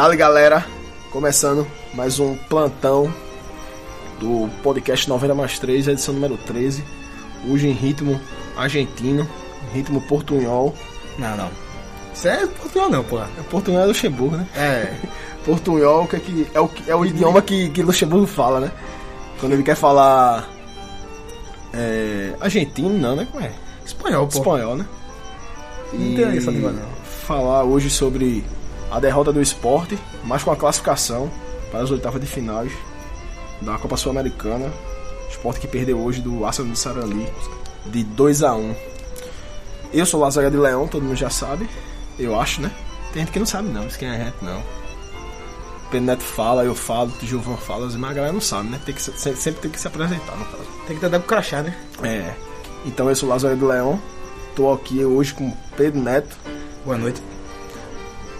Dali galera, começando mais um plantão do podcast 90 mais 3, edição número 13. Hoje em ritmo argentino, ritmo portunhol. Não, não. Isso é portunhol não, porra. É portunhol é Luxemburgo, né? É. Portunhol que é, que é, o, é o idioma que, que Luxemburgo fala, né? Quando ele quer falar. É, argentino, não, né? Como é? Espanhol, pô. Espanhol, né? Não tem essa língua, não. Falar hoje sobre a derrota do esporte, mas com a classificação para as oitavas de finais da Copa Sul-Americana. Esporte que perdeu hoje do Arsenal de Sarandi de 2 a 1 Eu sou Lazaga de Leão, todo mundo já sabe. Eu acho, né? Tem gente que não sabe não, isso quem é gente não. Pedro Neto fala, eu falo, o Gilvan fala, mas a galera não sabe, né? Tem que, se- sempre, sempre tem que se apresentar, no caso. Tem que tentar com crachá, né? É. Então eu sou Lázaro do Leão. Tô aqui hoje com Pedro Neto. Boa noite.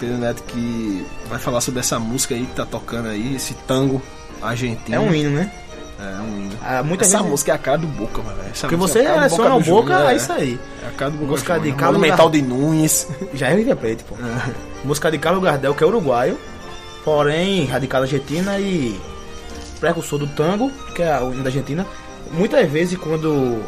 Pedro Neto que vai falar sobre essa música aí que tá tocando aí, esse tango argentino. É um hino, né? É, é um hino. Ah, muita essa gente- música é a cara do Boca, mano. Essa Porque música você é a cara do seleciona o do Boca, é isso aí. É a cara do Boca Música de Júnior. Carlos Gar- de Nunes. Já é River Plate, pô. Música de Carlos Gardel, que é uruguaio, porém radicado na Argentina e precursor do tango, que é o hino da Argentina. Muitas vezes, quando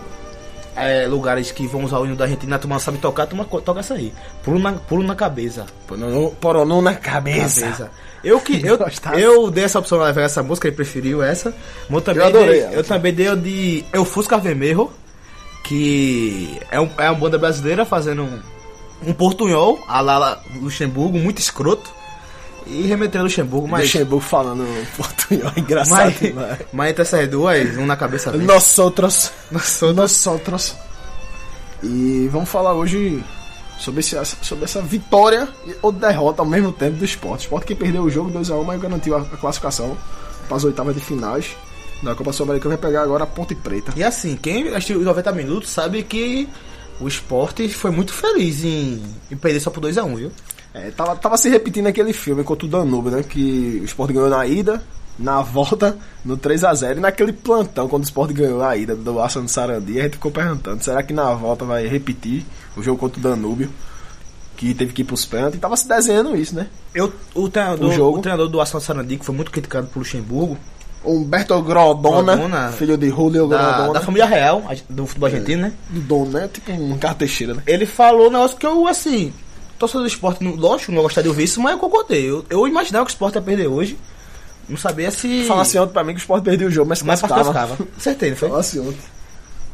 é, lugares que vão usar o hino da Argentina, a turma não sabe tocar, a turma toca essa aí. Pulo na, pulo na cabeça. Poronô- Poronô na cabeça. Cabeça. Eu que eu, eu dei essa opção lá essa música, ele preferiu essa. Mas eu também Eu adorei dei, eu também dei o de Eu Fusca Vermelho, que é, um, é uma banda brasileira fazendo um, um portunhol, a lá Luxemburgo, muito escroto. E remeteu a Luxemburgo, mas. Luxemburgo falando portunhol, engraçado Mas, mas entre essas duas, um na cabeça dele. Nós outros. Nós Nós outros. E vamos falar hoje sobre, esse, sobre essa vitória ou derrota ao mesmo tempo do esporte. O esporte que perdeu o jogo 2x1, mas garantiu a, a classificação para as oitavas de finais da Copa Sul-Americana. Vai pegar agora a Ponte Preta. E assim, quem assistiu os 90 minutos sabe que o esporte foi muito feliz em, em perder só por 2x1, viu? É, tava, tava se repetindo aquele filme contra o Danúbio, né? Que o esporte ganhou na ida, na volta, no 3x0. E naquele plantão, quando o esporte ganhou a ida do Arsenal Sarandi, a gente ficou perguntando: será que na volta vai repetir o jogo contra o Danúbio? Que teve que ir pros pênaltis. E tava se desenhando isso, né? Eu, o, treinador, O jogo. o treinador do Arsenal Sarandi, que foi muito criticado por Luxemburgo, Humberto Grodona, Grodona, filho de Julio da, Grodona. da família real a- do futebol argentino, né? Do Dom, né? Tipo um cara Teixeira, né? Ele falou um negócio que eu, assim, torcedor do esporte, não- lógico, não gostaria de ouvir isso, mas eu concordei. Eu, eu imaginava que o esporte ia perder hoje. Não sabia se. Falasse ontem pra mim que o esporte perdeu o jogo, mas se classificava. não foi? Falasse ontem.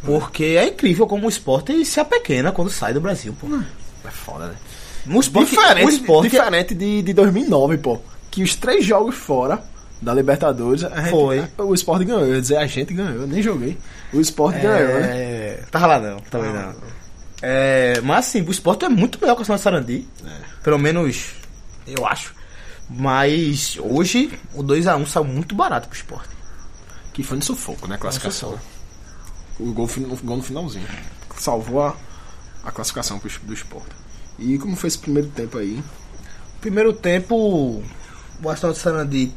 Porque é incrível como o esporte se apequena quando sai do Brasil, pô. É foda, né? No esporte, Diferente, o esporte diferente de, de 2009, pô. Que os três jogos fora da Libertadores, gente, Foi. o Sport ganhou. Eu ia dizer, a gente ganhou, eu nem joguei. O Sport ganhou, né? É. Tava lá não, também não. É, mas assim, o esporte é muito melhor que o Arsenal Sarandi. Pelo menos, eu acho. Mas hoje o 2x1 saiu muito barato pro esporte. Que foi no sufoco, né? A classificação. O gol, o gol no finalzinho. Salvou a, a classificação pro, do Sport. E como foi esse primeiro tempo aí? Primeiro tempo, o Arsenal Sarandi.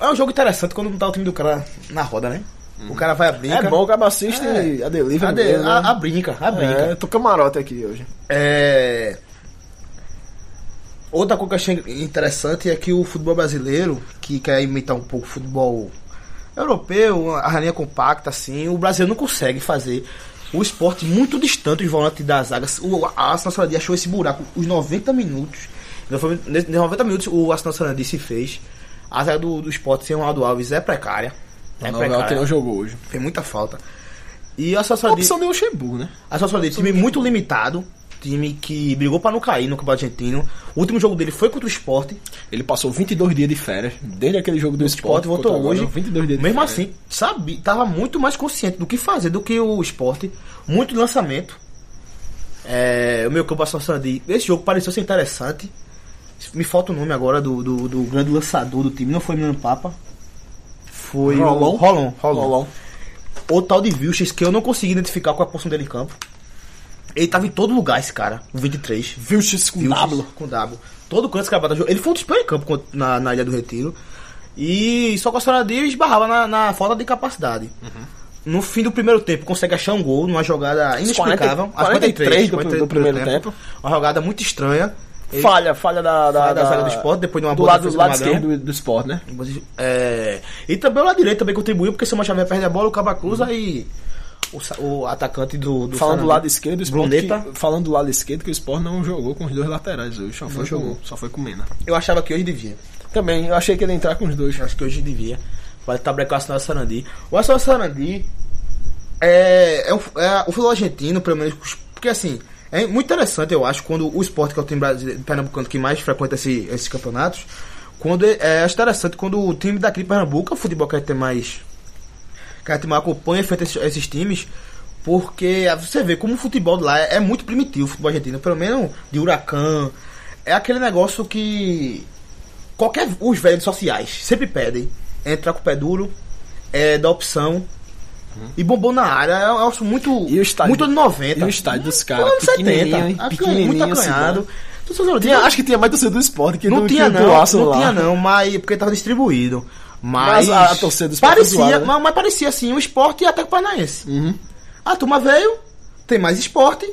É um jogo interessante quando não tá o time do cara na roda, né? O cara vai a brinca. É bom, o cara assiste É. a delivery. A, de- mesmo, né? a- a brinca, a brinca. É, tô camarote aqui hoje. É... Outra coisa que eu achei interessante é que o futebol brasileiro, que quer imitar um pouco o futebol europeu, a linha compacta, assim, o Brasil não consegue fazer o esporte muito distante dos volantes das zagas. O Arsenal Sarandi achou esse buraco os 90 minutos. Nesses 90 minutos o Arsenal Sarandi se fez. A zaga do, do esporte sem o Ronaldo Alves é precária. É O Novel que não jogou hoje. Tem muita falta. E a Arsenal A opção de Luxemburgo, né? A Social League, time muito limitado, time que brigou pra não cair no Campeonato Argentino. O último jogo dele foi contra o Sport. Ele passou 22 dias de férias, desde aquele jogo do O Sport. Voltou contra agora, hoje. 22 dias de Mesmo férias. assim, sabe, tava muito mais consciente do que fazer do que o Sport. Muito lançamento. É, o meu campo Social de Esse jogo pareceu ser interessante. Me falta o nome agora do, do, do grande lançador do time. Não foi Milan Papa. Foi o Rolon? Rolon. Rolon. Rolon. O tal de Vilches, que eu não consegui identificar qual é a posição dele em campo. Ele tava em todo lugar, esse cara, o 23. Vilches com Vilches W. Com W. Todo canto esse cara. Ele foi um dos piores em campo na, na Ilha do Retiro. E só com a senhora dele esbarrava na, na falta de capacidade. No fim do primeiro tempo, consegue achar um gol numa jogada inexplicável. 40 Aos 43 do- do primeiro tempo. Uma jogada muito estranha. Ele- Falha, falha da, da, Falha da zaga do Sport, depois de uma do boa lado, do lado do esquerdo do, do Sport, né? É, e também o lado direito também contribuiu, porque Samuel Xavier perde a bola, o Caba cruza e o, o atacante do, do Falando do lado esquerdo, o Sport Bruneta. que- falando do lado esquerdo, que o Sport não jogou com os dois laterais hoje, só foi, jogou. com, só foi com Mena. Eu achava que hoje devia. Também, eu achei que ele ia entrar com os dois. Acho que hoje devia. Vai estar com o Arsenal Sarandi. O Arsenal Sarandi é, é, o, é o futebol argentino, pelo menos. Porque assim, é muito interessante, eu acho, quando o esporte, que é o time pernambucano que mais frequenta esse- esses campeonatos, quando é, é interessante quando o time daqui de Pernambuco, o futebol que a gente tem mais. Que a gente mais acompanha frente esses, esses times. Porque você vê como o futebol lá é, é muito primitivo, o futebol argentino, pelo menos de huracão. É aquele negócio que qualquer os velhos sociais sempre pedem entrar com o pé duro é da opção e bombom na área é um negócio muito E o estádio- muito anos 90 e o estádio dos caras, anos 70 pequenininho, Pequenininho, muito acanhado Tinha, acho que tinha mais torcida do Sport que não do, tinha que não não lá. tinha não mas porque tava distribuído mas, Mas a- a torcida do Sport parecia foi zoada, né? mas, mas parecia assim o esporte e até o Paranaense Uhum. a turma veio tem mais esporte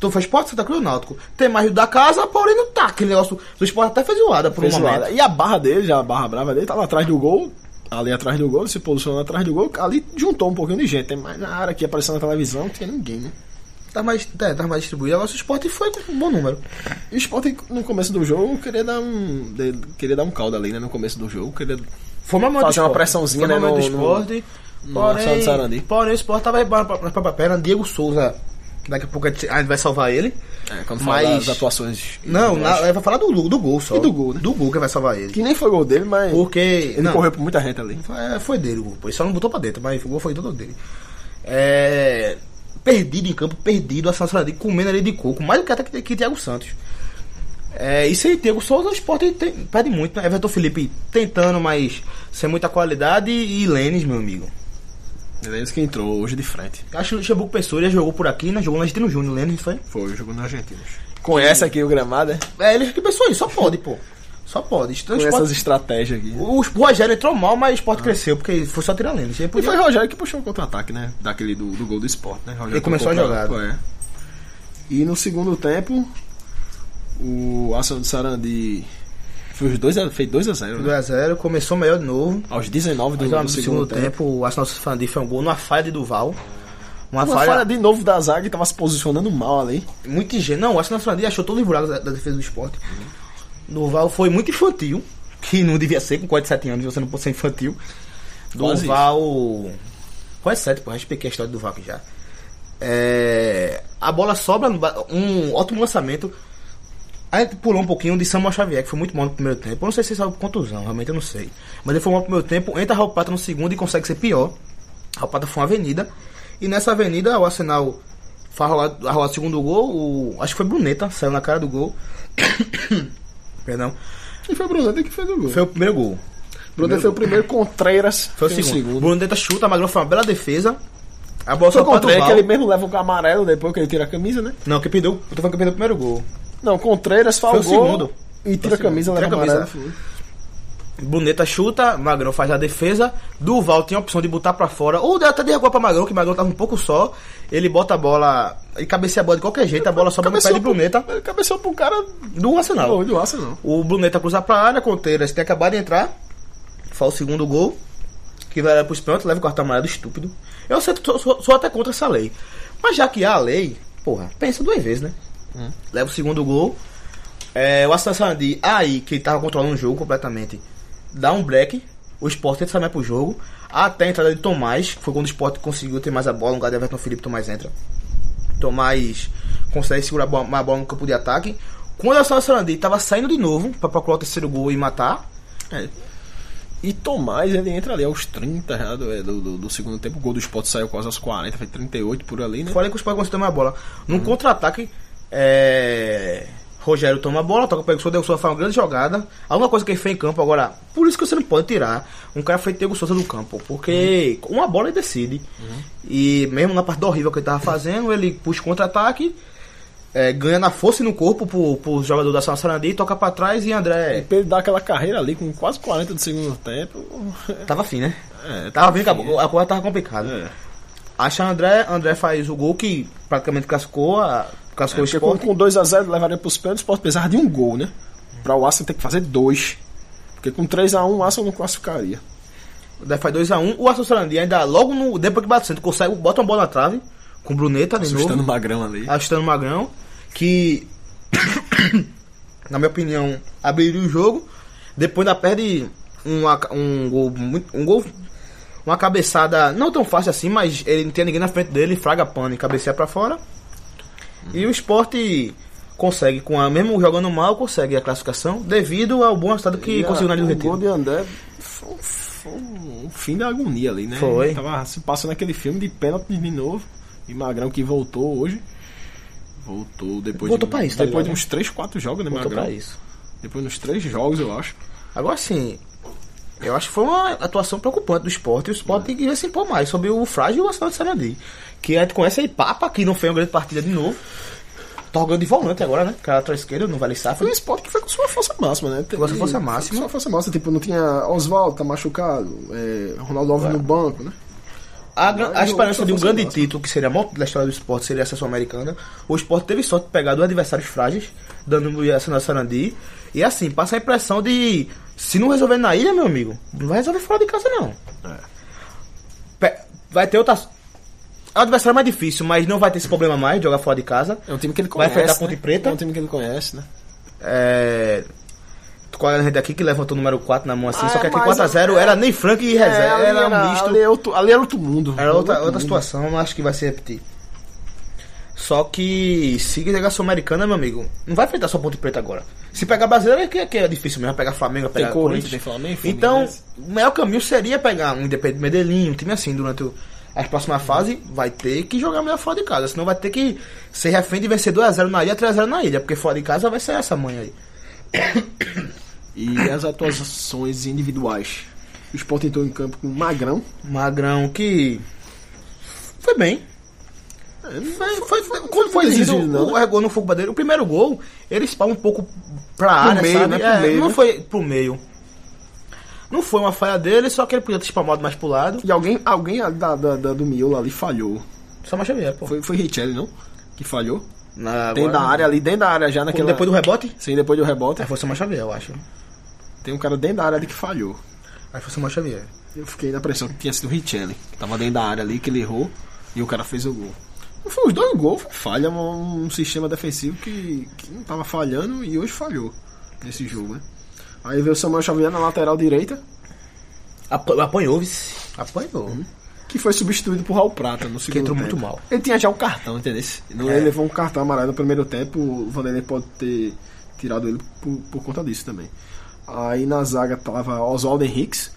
Tu faz esporte, Santa Cruz e Náutico. Tem mais o da casa, porém não tá. Aquele negócio do esporte até fez zoada por um Fez momento. zoada. E a barra dele, já a barra brava dele, tava atrás do gol. Ali atrás do gol, se posicionou atrás do gol. Ali juntou um pouquinho de gente. Mas na área que apareceu na televisão, não tinha ninguém, né? Tá mais, é, tá mais distribuído. Agora o esporte foi com um bom número. E o Sport no começo do jogo queria dar um. de- queria dar um caldo ali, né? No começo do jogo. Queria Foi uma Fazer uma pressãozinha, foi né, no- do esporte. no porém, Sarandi. porém, o esporte tava rebando pra, pra, pra perna. Diego Souza, daqui a pouco a gente vai salvar ele. É, quando Mas- fala das atuações. Não, na, vai falar do, do gol só. E do gol, né? Do gol que vai salvar ele. Que nem foi gol dele, mas. Porque. ele não, correu por muita gente ali. É, foi dele o gol. Ele só não botou pra dentro, mas o gol foi todo dele. É, perdido em campo, perdido, a Santos Sarandi comendo ali de coco, mais do que até que, que Thiago Santos. É, e sem Thiago Souza, o esporte tem- perde muito, né? Everton Felipe tentando, mas sem muita qualidade. E Lênis, meu amigo. Ele é que entrou hoje de frente. Acho que o Luxemburgo Pessoa já jogou por aqui, né? Jogou no Argentino Júnior, Lênis, foi? Foi, jogou na Argentina. Conhece aqui o gramado, é? É, ele que pensou isso, só pode, pô. Só pode. Então, o, Conhece esporte- as estratégias aqui. o, o Rogério entrou mal, mas o esporte cresceu, porque foi só tirar Lênis. Ele E podia- foi Rogério que puxou o contra-ataque, né? Daquele do, do gol do Sport, né? Rogério Ele começou a jogada. pra- é. E no segundo tempo, o Arsenal de Sarandi fez 2 a, fez 2 a 0 né? 2x0, começou melhor de novo. Aos 19 do, do no segundo, tempo. o Arsenal Fandi foi um gol numa falha de Duval. Uma, Uma falha, falha de novo da zaga e tava se posicionando mal ali. muito ingênua. Não, o Arsenal Fandi achou todo o buraco da, da defesa do esporte. Duval foi muito infantil, que não devia ser com 47 anos, você não pode ser infantil. Duval. Quase 7, pô, expliquei a história do Duval aqui já. É, a bola sobra, um ótimo lançamento. A gente pulou um pouquinho de Samuel Xavier, que foi muito bom no primeiro tempo. Eu não sei se saiu por contusão, realmente eu não sei. Mas ele foi bom no primeiro tempo, entra Raul Prata no segundo e consegue ser pior. Raul Prata foi uma avenida. E nessa avenida o Arsenal faz rolar, rolar o segundo gol. O, acho que foi Bruneta, saiu na cara do gol. Perdão. E foi o Bruneta que fez o gol. Foi o primeiro gol. Bruneta foi o primeiro, Contreiras Foi o fez segundo. Bruneta chuta, Magrão foi uma bela defesa. A bola Foi só o Contreiras que ele mesmo leva o amarelo depois que ele tira a camisa, né? Não, que perdeu. Eu tô falando que perdeu o primeiro gol. Não, Contreiras segundo. e tira a camisa, leva camisa. amarelo. Bruneta chuta, Magrão faz a defesa. Duval tinha a opção de botar pra fora. Ou até de agora pra Magrão, que Magrão tava um pouco só. Ele bota a bola. E cabeceia a bola de qualquer jeito. A bola sobra no pé de pro- Bruneta Ele cabeceou pro cara do Arsenal. do, do Arsenal. O Bruneta cruza pra área, Conteiras tem acabado de entrar. Faz o segundo gol. Que vai pros pênaltis, leva o cartão amarelo estúpido. Eu sei, sou, sou, sou até contra essa lei. Mas já que há a lei, porra, pensa duas vezes, né? Leva o segundo gol. É, o Aston Sarandi, aí, que ele tava controlando o jogo completamente, dá um break. O Sport tenta sair pro jogo. Até a entrada de Tomás, que foi quando o Sport conseguiu ter mais a bola. No lugar de Everton Felipe, Tomás entra. Tomás consegue segurar a bola, mais a bola no campo de ataque. Quando o Aston Sarandi tava saindo de novo pra procurar o terceiro gol e matar, É. E Tomás, ele entra ali aos 30 já do, é, do, do- do segundo tempo. O gol do Sport saiu quase aos 40, foi 38 por ali, né? Falei que o Sport conseguiu tomar a bola. Num contra-ataque, é... Rogério toma a bola, toca para o Souza, Diego Souza faz uma grande jogada. A única coisa que ele fez em campo agora, por isso que você não pode tirar um cara feito Diego Souza do campo, porque uma bola ele decide. E mesmo na parte horrível que ele tava fazendo, ele puxa o contra-ataque, é, ganha na força e no corpo pro, pro jogador da São Sarandi, toca para trás e André Pra ele dar aquela carreira ali com quase 40 do segundo tempo. tava fim, né? É, Tava bem, acabou, a coisa tava complicada. É. Acha André, André faz o gol que praticamente classificou a o Porque com, esporte. com 2x0 levaria pros pênaltis, o Sport precisava de um gol, né? Pra o Arsenal ter que fazer dois. Porque com 3x1 o Arsenal não classificaria. Daí faz 2x1. O Arsenal Sarandi ainda logo no. Depois que bate o centro, consegue, bota uma bola na trave. Com o Bruneta de Assustando o novo. Magrão ali. Ajustando o Magrão. Que. na minha opinião, abriria o jogo. Depois ainda perde uma, um gol. Um gol. Uma cabeçada não tão fácil assim, mas ele não tinha ninguém na frente dele, fraga pano e cabeceia pra fora. E o esporte consegue, com a, mesmo jogando mal, consegue a classificação devido ao bom resultado que E conseguiu na Ilha do O gol Retiro. de André foi, foi um fim da agonia ali, né? Foi. Tava se passando aquele filme de pênalti de novo. E Magrão que voltou hoje. Voltou depois Voltou de, pra isso, tá Depois de ligado? uns 3, 4 jogos, né, Voltou Magrão? pra isso. Depois de uns 3 jogos, eu acho. Agora sim, eu acho que foi uma atuação preocupante do esporte. E o esporte tem que se impor mais sobre o frágil Arsenal de Sarandi. Que a gente conhece aí Papa, que não fez uma grande partida de novo. Tá jogando de volante agora, né? Cara atrás esquerda, não vale Foi um safra. esporte que foi com sua força máxima, né? Com sua força máxima. Sua força máxima. Tipo, não tinha Oswaldo, tá machucado. É, Ronaldo Alves no banco, né? A, a Mas esperança de um foi grande massa. título, que seria a maior da história do esporte, seria essa Sul-Americana. O esporte teve sorte de pegar dois adversários frágeis, dando o Arsenal de Sarandi. E assim, passa a impressão de. Se não resolver na ilha, meu amigo, não vai resolver fora de casa, não. É. Vai ter outras. O adversário é mais difícil, mas não vai ter esse problema mais de jogar fora de casa. É um time que ele Vai conhece. enfrentar a Ponte né? Preta. É um time que ele conhece, né? É. Com a gente aqui que levantou o número 4 na mão assim, Ah, só que aqui mas 4x0 é- era nem Frank e reserva, ali era, um misto. Ali, é outro, ali era outro mundo. Era outra, Outro outra mundo. situação, não acho que vai se repetir. Só que se pegar Sul-Americana, meu amigo, não vai enfrentar só Ponte Preta agora. Se pegar brasileiro é que, que é difícil mesmo, vai pegar Flamengo, vai Tem pegar Corinthians, Corinthians. tem Flamengo, Então, Fluminense. o melhor caminho seria pegar um Independente Medellín, um time assim, durante o, a próxima fase, vai ter que jogar melhor fora de casa. Senão vai ter que ser refém de vencer 2x0 na ilha, 3x0 na ilha, porque fora de casa vai ser essa manhã aí. E as atuações individuais. O Sport entrou em campo com o Magrão. Magrão que foi bem. Foi, foi, foi- quando foi exigido não, o, o gol no fogo bandeira, o primeiro gol, ele espalha um pouco pra área, meio, sabe? né? Pro É, meio, não né? foi pro meio. Não foi uma falha dele, só que ele podia ter espalmado mais pro lado. E alguém, alguém da, da- da- do miolo ali falhou. Só mais Xavier, pô. Foi, foi Richelli, não? Que falhou. Na, Dentro da área ali, dentro da área já naquela... Depois do rebote? Sim, depois do rebote. Aí foi Samuel Xavier, eu acho. Tem um cara dentro da área ali que falhou. Aí foi Samuel Xavier. Eu fiquei na pressão que tinha sido o Richelli. Tava dentro da área ali, que ele errou. E o cara fez o gol. Não foi os dois gols, foi falha. Um, um sistema defensivo que, que não tava falhando e hoje falhou. Nesse jogo, né? Aí veio o Samuel Xavier na lateral direita. Ap- Apanhou, vice. Apanhou. Que foi substituído por Raul Prata no segundo entrou tempo. muito mal. Ele tinha já um cartão, entendeu? Não, É. Ele levou um cartão amarelo no primeiro tempo. O Vanderlei pode ter tirado ele por, por conta disso também. Aí na zaga tava Oswaldo Henriques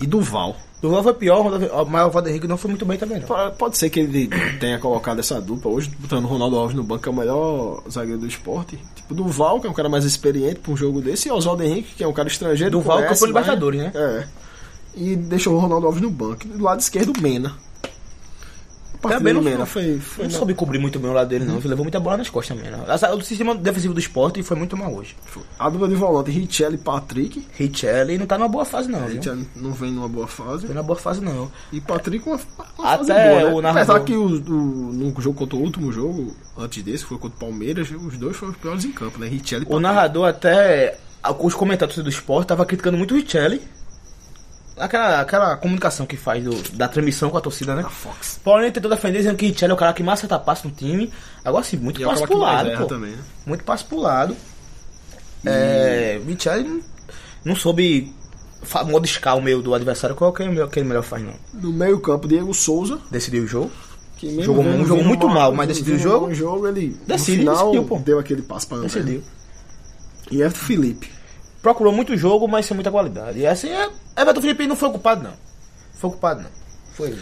e Duval. Duval foi pior, mas o Valdo Henrique não foi muito bem também, não. Pode- ser que ele tenha colocado essa dupla hoje, botando o Ronaldo Alves no banco, que é o melhor zagueiro do esporte. Tipo, Duval, que é um cara mais experiente pra um jogo desse, e Oswaldo Henrique, que é um cara estrangeiro. Duval conhece, campeão vai- Libertadores, né? É. E deixou o Ronaldo Alves no banco. Do lado esquerdo, Mena. Também não, não, foi. foi não na- soube cobrir muito bem o lado dele, não. Ele levou muita bola nas costas também. O sistema defensivo do esporte foi muito mal hoje. A dupla de volante, Richelli e Patrick. Richelli não tá numa boa fase, não. Richelli não vem numa boa fase. Não numa boa fase, não. E Patrick uma, uma Até fase boa, né? o narrador- Apesar que o, o, no jogo contra o último jogo, antes desse, foi contra o Palmeiras, os dois foram os piores em campo, né? Richelli e O Patrick. narrador até. Os comentários do esporte tava criticando muito o Richelli. Aquela, aquela comunicação que faz do- da transmissão com a torcida, né? A Fox. Porém, tentou defender dizendo que Richelli é o cara que mais acerta passe no time. Agora sim, muito E é o passe cara que pro lado, pô. também, né? Muito passe pro lado. É, Richelli não, soube modificar o meio do adversário. Qual que é o melhor- que ele melhor faz, não? No meio campo, Diego Souza. Decidiu o jogo. Jogou jogou vendo muito mal, mas decidiu o jogo? um jogo, ele Decide, no final decidiu, pô. deu aquele passo pra. Decidiu. E Everton Felipe. Procurou muito jogo, mas sem muita qualidade. E assim, é, Everton Felipe não foi ocupado, não. Foi ocupado, não. Foi.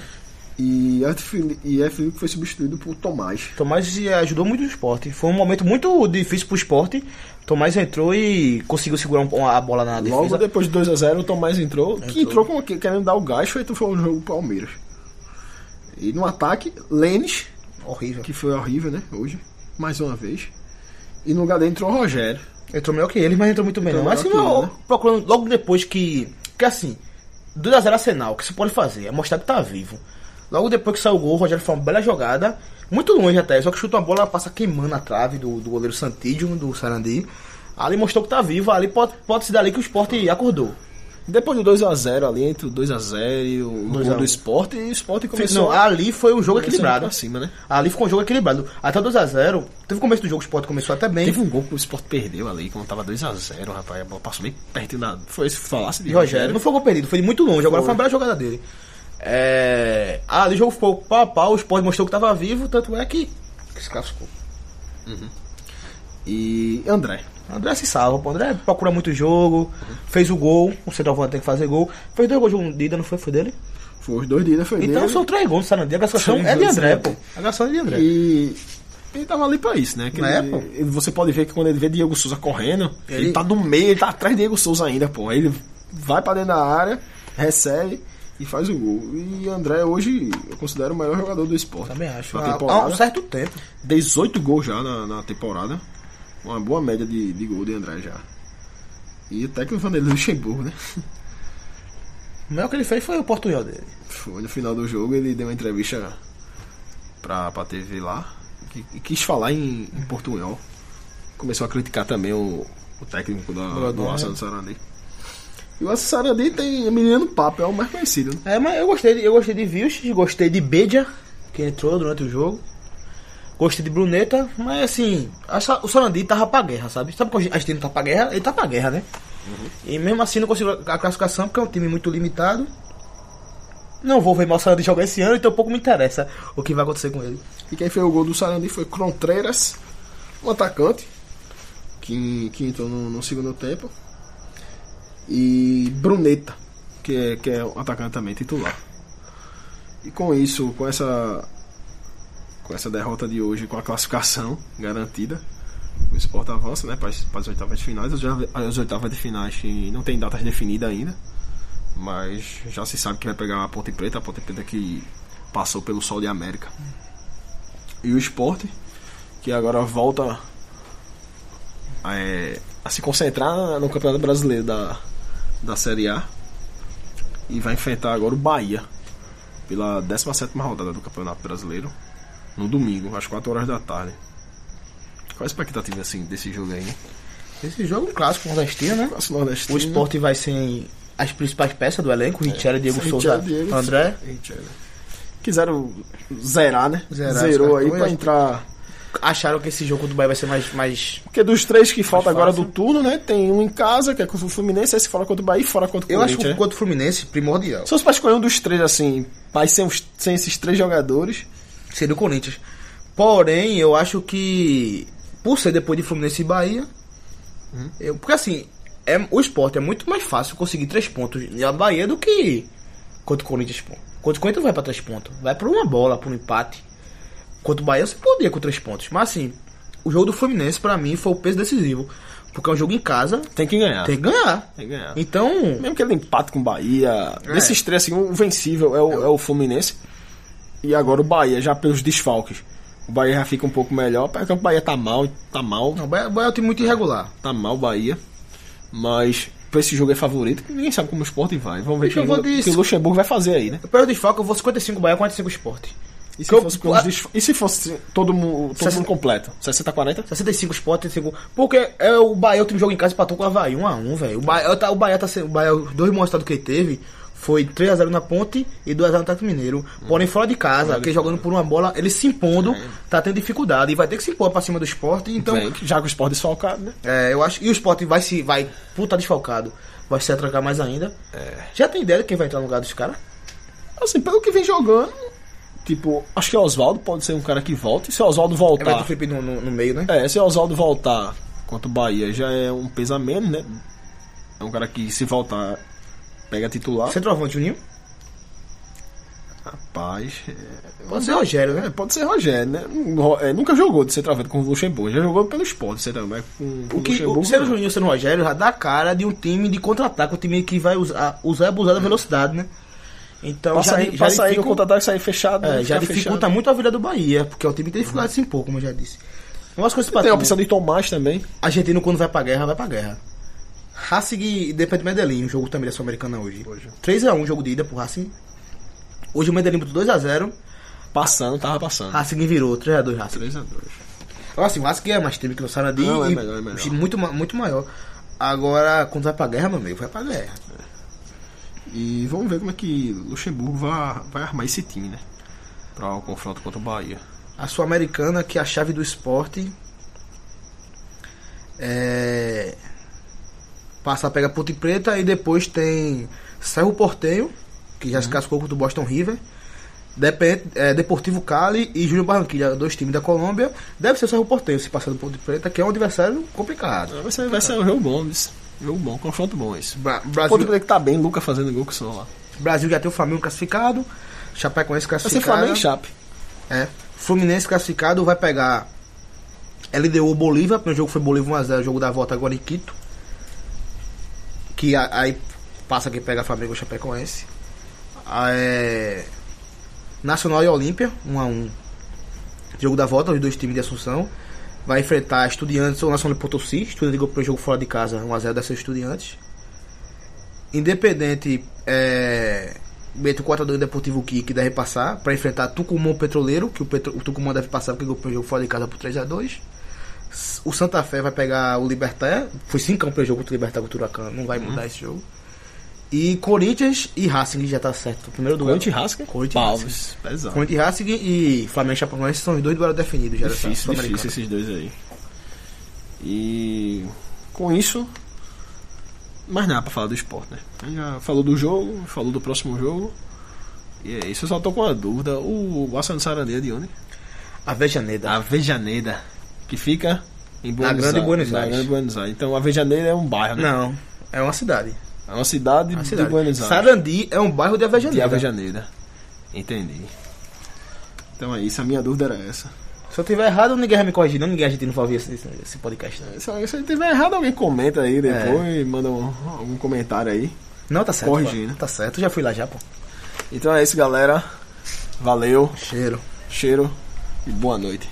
E Everton Felipe, e Everton Felipe foi substituído por Tomás. Tomás eh, ajudou muito o esporte. Foi um momento muito difícil pro esporte. Tomás entrou e conseguiu segurar um- a bola na Logo defesa. depois de 2x0, o Tomás entrou, que Entrou. entrou com, querendo dar o gás, feito foi o jogo do Palmeiras. E no ataque, Lênis, Horrível. que foi horrível, né? Hoje, mais uma vez. E no lugar dele entrou o Rogério. Entrou melhor que ele, mas entrou muito bem. Entrou Não. Mas assim, eu- né? procurando logo depois que. Porque assim, 2x0 Arsenal, o que você pode fazer? É mostrar que tá vivo. Logo depois que saiu o gol, o Rogério fez uma bela jogada. Muito longe até, só que chuta uma bola, ela passa queimando a trave do, do goleiro Santídio, do Sarandi. Ali mostrou que tá vivo, ali pode, pode se dar ali que o esporte acordou. Depois do 2x0 ali, entre o 2x0 e o 2 a gol 1. do esporte, e o esporte começou Não, ali foi um jogo equilibrado. cima, né? Ali ficou um jogo equilibrado. Até o 2x0, teve o começo do jogo, o esporte começou até bem. Teve um gol que o Sport perdeu ali, quando tava 2x0, rapaz. A bola passou bem pertinho da. Foi esse falasse de de Rogério. Não foi gol perdido, foi de muito longe. Agora Foi. foi uma bela jogada dele. É... Ali o jogo ficou pau a pau, o Sport mostrou que tava vivo, tanto é que, que se classificou. E André. André se salva, pô. André procura muito jogo, fez o gol, o centroavante tem que fazer gol. Fez dois gols de um Dida, não foi? Foi dele? Foi os dois dias, foi Então dele. são três gols do Sarandi. A Três é de André, pô. A classificação é de André. E ele tava ali pra isso, né? Que Não é, ele- pô? ele- você pode ver que quando ele vê Diego Souza correndo, ele, Ele- tá no meio, ele tá atrás de Diego Souza ainda, pô. Aí ele vai pra dentro da área, recebe e faz o gol. E André hoje eu considero o melhor jogador do esporte. Também acho. Na temporada. há um certo tempo. 18 gols já na, na temporada. Uma boa média de, de gol de André já. E o técnico Vanderlei Luxemburgo, né? O melhor que ele fez foi o portunhol dele. Foi no final do jogo, ele deu uma entrevista pra, pra TV lá e, e quis falar em, em portunhol. Começou a criticar também o, o técnico da, Jogador, do né? Arsenal do Sarandi. E o Arsenal Sarandi tem Emiliano Papo, é o mais conhecido. Né? É, mas eu gostei, de, eu gostei de Vilches, gostei de Bedia, que entrou durante o jogo. Gostei de Bruneta, mas assim, essa- o Sarandi tava pra guerra, sabe? Sabe quando a gente não tá pra guerra? Ele tá pra guerra, né? E mesmo assim não conseguiu a classificação porque é um time muito limitado. Não vou ver mal o Sarandi jogar esse ano, então pouco me interessa o que vai acontecer com ele. E quem fez o gol do Sarandi foi Contreras, um atacante, que, que entrou no, no segundo tempo. E Bruneta, que é, que é um atacante também titular. E com isso, com essa com essa derrota de hoje, com a classificação garantida, o Sport avança né, para, as, para as oitavas de finais. As, as oitavas de finais não tem datas definidas ainda, mas já se sabe que vai pegar a Ponte Preta, a Ponte Preta que passou pelo Sol de América. E o Sport, que agora volta é, a se concentrar no Campeonato Brasileiro da, da Série A e vai enfrentar agora o Bahia pela 17 rodada do Campeonato Brasileiro no domingo, às 4 horas da tarde. Qual a expectativa assim, desse jogo aí? né? Esse jogo é um clássico nordestino, né? Clássico nordestino. O esporte vai sem as principais peças do elenco, Richelli, Diego Richelli, Souza, Diego, André. Richelli. Quiseram zerar, né? Zerar, Zerou aí pra entrar. Acharam que esse jogo contra o Bahia vai ser mais, mais Porque dos três que falta agora do turno, né? Tem um em casa, que é contra o Fluminense, esse fora contra o Bahia e fora contra o Eu acho que né? contra o Fluminense, primordial. Se fosse pra escolher um dos três, assim, mas sem, os- sem esses três jogadores, Seria o Corinthians. Porém, eu acho que, por ser depois de Fluminense e Bahia, eu- porque assim, é, o esporte é muito mais fácil conseguir três pontos na Bahia do que contra o Corinthians. Pô. Contra o Corinthians não vai pra três pontos, vai por uma bola, por um empate. Contra o Bahia você podia com três pontos. Mas assim, o jogo do Fluminense pra mim foi o peso decisivo. Porque é um jogo em casa, tem que ganhar. tem que ganhar. Tem que ganhar. Então, Mesmo que ele empate com o Bahia, É. desses três, assim, o vencível é o, é o Fluminense. E agora o Bahia, já pelos desfalques. O Bahia já fica um pouco melhor, porque o Bahia tá mal, tá mal, não, o Bahia, o Bahia é um time muito irregular. tá mal o Bahia. Mas pra esse jogo é favorito, ninguém sabe como o Sport vai. Vamos ver o que, que o Luxemburgo vai fazer aí, né? Pelo desfalque, eu vou 55 Bahia, 45 esporte. E se, eu- fosse, desf- e se fosse todo mundo, todo Sessenta- mundo completo? 60-40? 65 Sport, 35. Porque é o Bahia, o último jogo em casa, empatou com o Havaí, 1x1, velho. O Bahia, tá- o Bahia tá sendo. O Bahia, os dois bons resultados que ele teve foi 3x0 na Ponte e 2x0 no Atlético Mineiro. Porém, fora de casa, porque jogando por uma bola, ele se impondo, tá tendo dificuldade e vai ter que se impor pra cima do esporte. Então, Vem, já com o Sport desfalcado, né? é, eu acho. E o Sport vai se. Vai, puta desfalcado, vai se atrancar mais ainda. Já tem ideia de quem vai entrar no lugar dos caras? Assim, pelo que vem jogando, tipo, acho que o Oswaldo pode ser um cara que volte. Se o Oswaldo Vai ter voltar. o Felipe no, no, no meio, né? É, se o Oswaldo voltar contra o Bahia já é um peso a menos, né? É um cara que se voltar pega titular. Centroavante, Juninho? Rapaz. é, Pode ser Rogério, né? é, pode ser Rogério, né? É, nunca jogou de centroavante com o Luxemburgo, já jogou pelo esporte, com, com O que, o, sendo não. Juninho sendo Rogério já dá a cara de um time de contra-ataque, um time que vai usar, usar e abusar da velocidade, né? Então Pra já, sair, já, pra sair no contra-ataque sair fechado. é, né? já dificulta fechado. muito a vida do Bahia, porque é um time que tem dificuldade de se impor, como eu já disse. Umas coisas pra Tem a opção de Tomás também. Argentino quando vai pra guerra, vai pra guerra. Racing e Independente Medellín, um jogo também da Sul-Americana hoje. Hoje. 3x1 jogo de ida pro Racing. Hoje o Medellín botou 2x0. Passando, tava passando. Racing virou 3x2 Racing. 3x2. Agora assim, o Racing é mais time que o Sarandi Não, é melhor, é melhor. um time muito, muito maior. Agora, quando vai pra guerra, meu amigo, vai pra guerra. E vamos ver como é que Luxemburgo vai, vai armar esse time, né? Pra o confronto contra o Bahia. A Sul-Americana, que é a chave do esporte. É. Passa, pega Ponte Preta e depois tem Cerro Portenho, que já se cascou contra o Boston River. Depende, é, Deportivo Cali e Júnior Barranquilla, dois times da Colômbia. Deve ser o Cerro Portenho, se passar do Ponte Preta, que é um adversário complicado. Vai ser, vai ser um jogo bom, isso. Jogo bom, confronto bom esse. Bra Brasil, Preta que tá bem, Luca fazendo gol que só lá. Brasil já tem o Flamengo classificado, Chapecoense Vai ser classificado. Flamengo e Chape. É. Fluminense classificado vai pegar LDU Bolívia. Primeiro jogo foi Bolívia 1x0, jogo da volta agora em Quito. Que a- aí passa quem pega Flamengo Chapecoense. Ah, é, Nacional e Olímpia, 1x1. Jogo da volta, os dois times de Assunção. Vai enfrentar Estudiantes ou Nacional de Potosí. Estudiantes ligou pro jogo fora de casa, 1x0 dessa Estudiantes. Independente é, Beto 4x2 Deportivo Ki, que deve passar para enfrentar Tucumã Petroleiro, que o, Petro, o Tucumã deve passar porque ganhou o jogo fora de casa por 3x2. O Santa Fé vai pegar o Libertar, foi 5 para o jogo contra o Libertar contra o Huracan, não vai mudar esse jogo. E Corinthians e Racing já tá certo. O primeiro do Corinthians e Rasca? Corinthians Racing. Palves. Pesado. Corinthians e Racing e Flamengo e Chapecoense são os dois duelos definidos já Difícil, difícil esses dois aí. E com isso, mais nada pra falar do esporte, né? A já falou do jogo, falou do próximo jogo. E é isso, eu só tô com uma dúvida. O Açan Sarandê é de onde? Avejaneda. Avejaneira, que fica em Buenos Grande Aires. Buenos na Aires. Grande Buenos Aires. Então, Avejaneira é um bairro, né? Não, é uma cidade. É uma cidade, Uma de cidade. Buenos Aires. Sarandi é um bairro de Avejaneda. De Avejaneira. Entendi. Então é isso, a minha dúvida era essa. Se eu tiver errado, ninguém vai me corrigir, não. Ninguém argentino vai ouvir esse, esse, podcast. Não. Se, se eu tiver errado, alguém comenta aí depois, É. manda um- algum comentário aí. Não, tá certo. Corrigindo. Tá certo, já fui lá já, pô. Então é isso, galera. Valeu, Cheiro. cheiro e boa noite.